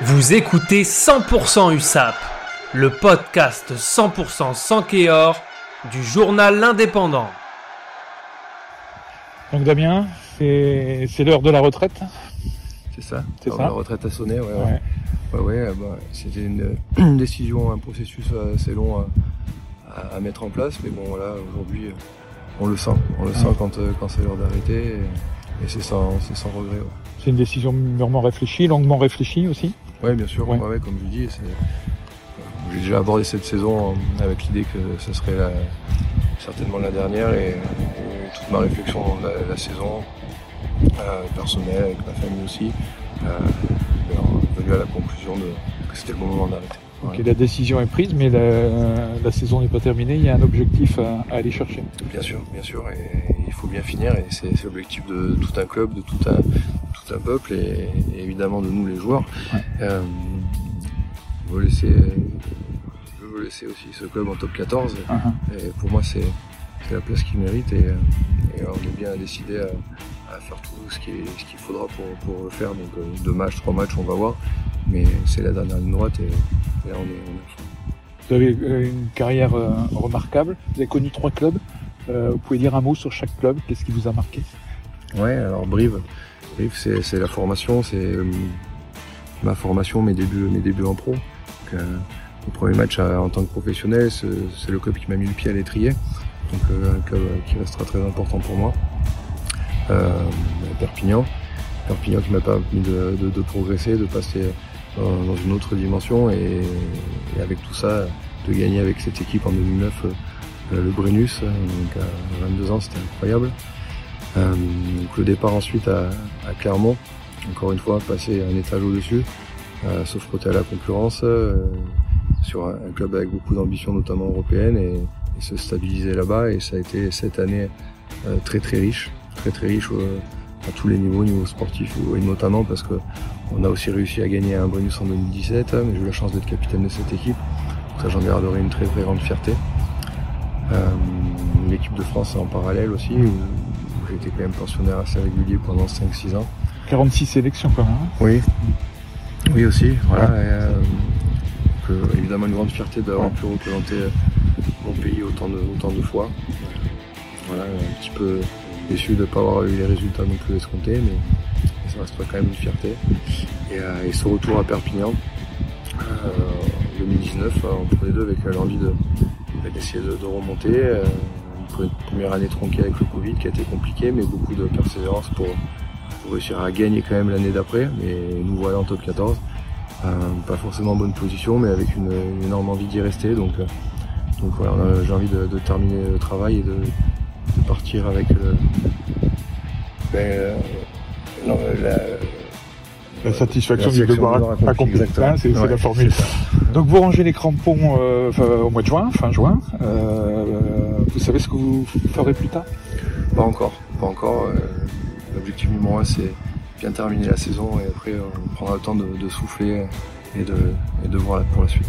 Vous écoutez 100% USAP, le podcast 100% sans Kéor du journal L'Indépendant. Donc Damien, c'est c'est l'heure de la retraite C'est ça. C'est ça La retraite a sonné, ouais. ouais. Ouais. Ouais, ouais, bah, c'était une, une décision, un processus assez long à, à- à mettre en place, mais bon, voilà, aujourd'hui, euh, on le sent. On le sent quand, euh, quand c'est l'heure d'arrêter, et, et c'est sans, regret. Ouais. C'est une décision mûrement réfléchie, longuement réfléchie aussi Ouais, bien sûr, Ouais. ouais. ouais, comme je dis, j'ai déjà abordé cette saison euh, avec l'idée que ce serait la- certainement la dernière, et, et toute ma réflexion la, la saison, euh, personnelle, avec ma famille aussi, euh, est venue à la conclusion de, que c'était le bon moment d'arrêter. Ouais. la décision est prise, mais la, la saison n'est pas terminée, il y a un objectif à, à aller chercher. Bien sûr, bien sûr, et il faut bien finir, et c'est l'objectif de tout un club, de tout un, tout un peuple, et, et évidemment de nous les joueurs. Ouais. Euh, je veux laisser, je veux laisser aussi ce club en top 14, Uh-huh. et pour moi c'est la place qu'il mérite, et, et on est bien décidé à, à faire tout ce qu'il ce qu'il faudra pour, pour le faire. Donc euh, deux matchs, trois matchs, on va voir, mais c'est la dernière ligne droite, et, là on est, on. Vous avez euh, une carrière euh, remarquable, vous avez connu trois clubs, Euh, vous pouvez dire un mot sur chaque club, qu'est-ce qui vous a marqué? Ouais, alors Brive, Brive c'est la formation, c'est euh, ma formation, mes débuts, mes débuts en pro. Donc, mon premier match en tant que professionnel, c'est le club qui m'a mis le pied à l'étrier, donc un club qui restera très important pour moi. Perpignan, Perpignan qui m'a permis de, de- de progresser, de passer dans, une autre dimension et, avec tout ça, de gagner avec cette équipe en 2009 euh, le Brennus, euh, donc à 22 ans, c'était incroyable. Euh, donc le départ ensuite à, Clermont, encore une fois passer un étage au-dessus, euh, se frotter à la concurrence sur un, club avec beaucoup d'ambition notamment européenne et, se stabiliser là-bas et ça a été cette année très très riche, très très riche à tous les niveaux, au niveau sportif et notamment parce que on a aussi réussi à gagner un bonus en 2017, mais j'ai eu la chance d'être capitaine de cette équipe, donc ça j'en garderai une très très grande fierté. Euh, L'équipe de France en parallèle aussi, où, où j'ai été quand même pensionnaire assez régulier pendant 5-6 ans. 46 sélections quand même. hein Oui, oui aussi. Voilà. Et, euh, évidemment une grande fierté d'avoir pu représenter euh, mon pays autant de, autant de fois. Un petit peu déçu de ne pas avoir eu les résultats non plus escomptés, mais, ça restera quand même une fierté. Et, euh, ce retour à Perpignan, euh, en 2019, euh, entre les deux, avec l'envie de d'essayer de, remonter. une pre- première année tronquée avec le Covid qui a été compliquée, mais beaucoup de persévérance pour, réussir à gagner quand même l'année d'après. Mais nous voilà en top 14. Euh, pas forcément en bonne position, mais avec une, énorme envie d'y rester. Donc, voilà, j'ai envie de, de terminer le travail et de, de partir avec euh, ben, euh, non, la, La satisfaction La du devoir accompli, hein, c'est Ouais, la formule. Donc vous rangez les crampons euh, au mois de juin, fin juin. Euh, vous savez ce que vous ferez plus tard? Pas encore, pas encore. euh, L'objectif numéro un, c'est bien terminer la saison et après on prendra le temps de, de souffler et de, et de voir pour la suite.